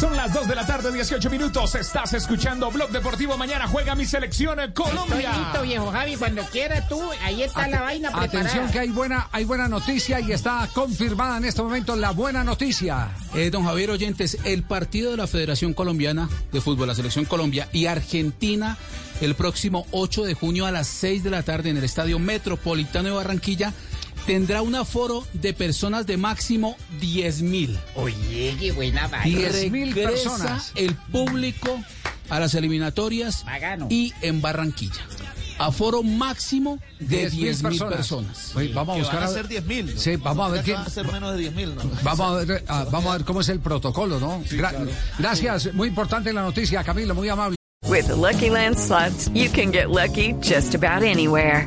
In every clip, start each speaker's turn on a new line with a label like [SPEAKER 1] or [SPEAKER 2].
[SPEAKER 1] Son las 2 de la tarde, 18 minutos. Estás escuchando Blog Deportivo. Mañana juega mi selección en Colombia.
[SPEAKER 2] Estoy listo, viejo Javi, cuando quiera tú, ahí está la vaina preparada.
[SPEAKER 3] Atención que hay buena, hay buena noticia y está confirmada en este momento la buena noticia.
[SPEAKER 4] Eh, don Javier Oyentes, el partido de la Federación Colombiana de Fútbol, la Selección Colombia y Argentina, el próximo 8 de junio a las 6 de la tarde en el Estadio Metropolitano de Barranquilla, tendrá un aforo de personas de máximo 10 mil.
[SPEAKER 2] Oye, qué buena vaina.
[SPEAKER 3] 10.000
[SPEAKER 4] Regresa
[SPEAKER 3] personas.
[SPEAKER 4] el público a las eliminatorias
[SPEAKER 2] Bacano.
[SPEAKER 4] y en Barranquilla. Aforo máximo de
[SPEAKER 3] 10.000
[SPEAKER 4] 10 mil
[SPEAKER 3] personas.
[SPEAKER 4] personas.
[SPEAKER 3] Oye, vamos a buscar
[SPEAKER 5] van a ser 10.000.
[SPEAKER 3] Sí, vamos a ver qué-
[SPEAKER 5] Van a ser menos de 10.000, ¿no?
[SPEAKER 3] Vamos a ver, ah, vamos a ver cómo es el protocolo, ¿no? Gra- Gracias, muy importante la noticia, Camilo, muy amable.
[SPEAKER 6] With the Lucky Land slots, you can get lucky just about anywhere.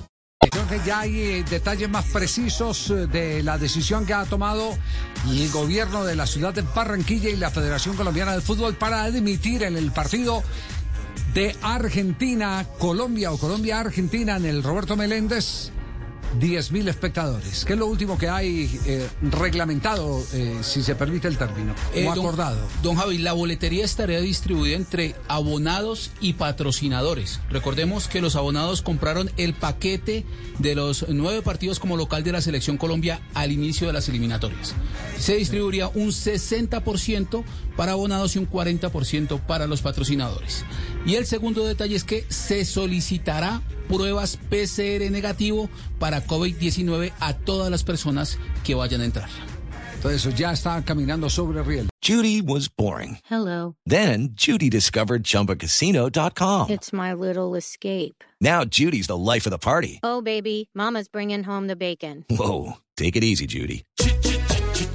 [SPEAKER 3] Ya hay eh, detalles más precisos eh, de la decisión que ha tomado el gobierno de la ciudad de Barranquilla y la Federación Colombiana de Fútbol para admitir en el partido de Argentina-Colombia o Colombia-Argentina en el Roberto Meléndez 10.000 espectadores, que es lo último que hay eh, reglamentado, eh, si se permite el término,
[SPEAKER 4] Eh,
[SPEAKER 3] o
[SPEAKER 4] don-
[SPEAKER 3] acordado.
[SPEAKER 4] Don, Javi, la boletería estaría distribuida entre abonados y patrocinadores. Recordemos que los abonados compraron el paquete de los nueve partidos como local de la Selección Colombia al inicio de las eliminatorias. Se distribuiría un 60% para abonados y un 40% para los patrocinadores. Y el segundo detalle es que se solicitará pruebas PCR negativo para COVID-19 a todas las personas que vayan a entrar.
[SPEAKER 3] Entonces eso ya está caminando sobre riel.
[SPEAKER 7] Judy was boring.
[SPEAKER 8] Hello.
[SPEAKER 7] Then Judy discovered ChumbaCasino.com.
[SPEAKER 8] It's my little escape.
[SPEAKER 7] Now Judy's the life of the party.
[SPEAKER 8] Oh, baby, Mama's bringing home the bacon.
[SPEAKER 7] Whoa, take it easy, Judy.